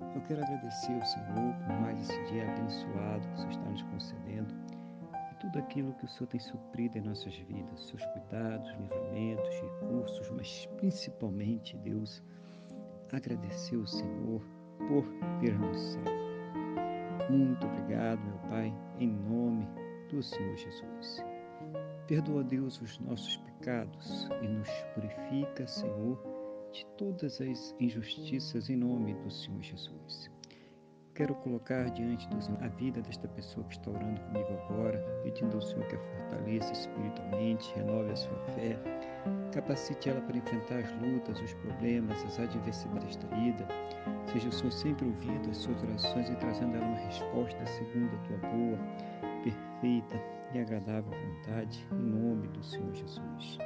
eu quero agradecer ao Senhor por mais esse dia abençoado que o Senhor está nos concedendo e tudo aquilo que o Senhor tem suprido em nossas vidas, seus cuidados, livramentos, recursos, mas principalmente, Deus, agradecer ao Senhor por ter nos salvo. Muito obrigado, meu Pai, em nome do Senhor Jesus. Perdoa, Deus, os nossos pecados e nos purifica, Senhor, de todas as injustiças em nome do Senhor Jesus. Quero colocar diante do Senhor a vida desta pessoa que está orando comigo agora, pedindo ao Senhor que a fortaleça espiritualmente, renove a sua fé, capacite ela para enfrentar as lutas, os problemas, as adversidades desta vida. Seja o Senhor sempre ouvindo as suas orações e trazendo a ela uma resposta segundo a tua boa, perfeita e agradável vontade, em nome do Senhor Jesus.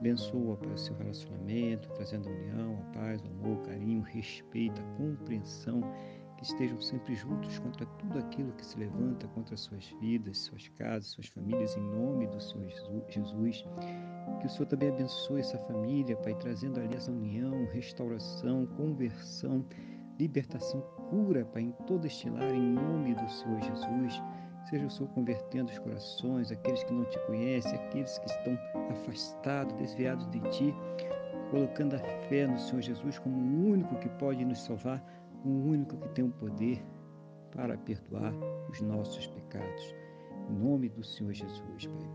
Abençoa para o seu relacionamento, trazendo a união, a paz, o amor, o carinho, o respeito, a compreensão, que estejam sempre juntos contra tudo aquilo que se levanta contra suas vidas, suas casas, suas famílias, em nome do Senhor Jesus. Que o Senhor também abençoe essa família, Pai, trazendo ali essa união, restauração, conversão, libertação, cura, Pai, em todo este lar, em nome do Senhor Jesus. Seja o Senhor convertendo os corações, aqueles que não te conhecem, aqueles que estão afastados, desviados de ti, colocando a fé no Senhor Jesus como o único que pode nos salvar, o único que tem o poder para perdoar os nossos pecados. Em nome do Senhor Jesus, Pai.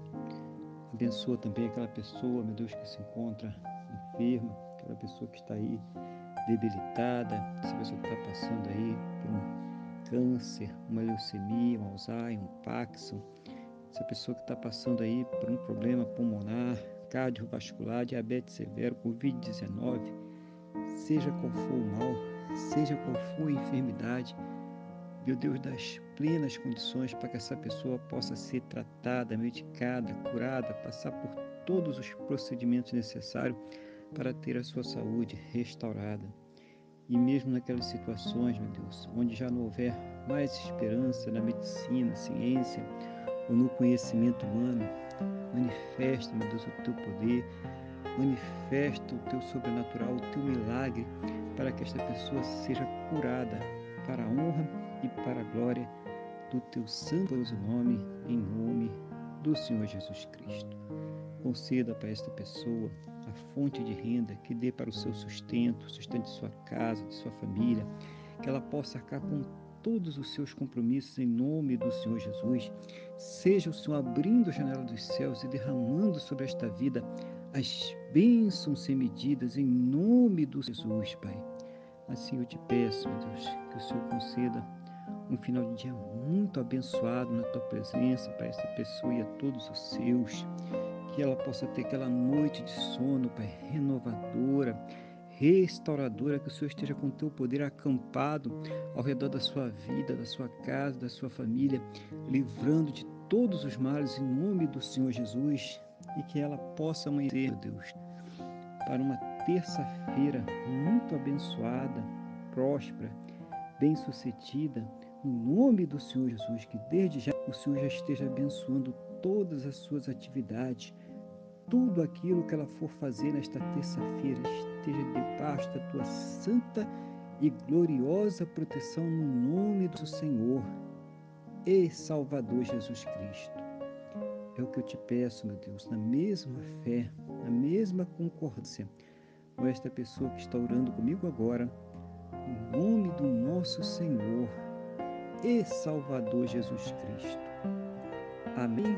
Abençoa também aquela pessoa, meu Deus, que se encontra enferma, aquela pessoa que está aí debilitada, essa pessoa que está passando aí por um câncer, uma leucemia, um Alzheimer, um Parkinson, essa pessoa que está passando aí por um problema pulmonar, cardiovascular, diabetes severo, Covid-19, seja qual for o mal, seja qual for a enfermidade, meu Deus, das plenas condições para que essa pessoa possa ser tratada, medicada, curada, passar por todos os procedimentos necessários para ter a sua saúde restaurada. E mesmo naquelas situações, meu Deus, onde já não houver mais esperança na medicina, ciência ou no conhecimento humano, manifesta, meu Deus, o teu poder, manifesta o teu sobrenatural, o teu milagre, para que esta pessoa seja curada para a honra e para a glória do teu santo nome, em nome do Senhor Jesus Cristo. Conceda para esta pessoa fonte de renda que dê para o seu sustento, sustento de sua casa, de sua família, que ela possa arcar com todos os seus compromissos em nome do Senhor Jesus. Seja o Senhor abrindo a janela dos céus e derramando sobre esta vida as bênçãos sem medidas em nome do Jesus, Pai. Assim eu te peço, meu Deus, que o Senhor conceda um final de dia muito abençoado na tua presença para essa pessoa e a todos os seus que ela possa ter aquela noite de sono, Pai, renovadora, restauradora, que o Senhor esteja com o teu poder acampado ao redor da sua vida, da sua casa, da sua família, livrando de todos os males em nome do Senhor Jesus e que ela possa amanhecer, meu Deus, para uma terça-feira muito abençoada, próspera, bem-sucedida, no nome do Senhor Jesus, que desde já o Senhor já esteja abençoando todas as suas atividades, tudo aquilo que ela for fazer nesta terça-feira esteja debaixo da tua santa e gloriosa proteção no nome do Senhor e Salvador Jesus Cristo. É o que eu te peço, meu Deus, na mesma fé, na mesma concordância com esta pessoa que está orando comigo agora, em nome do nosso Senhor e Salvador Jesus Cristo. Amém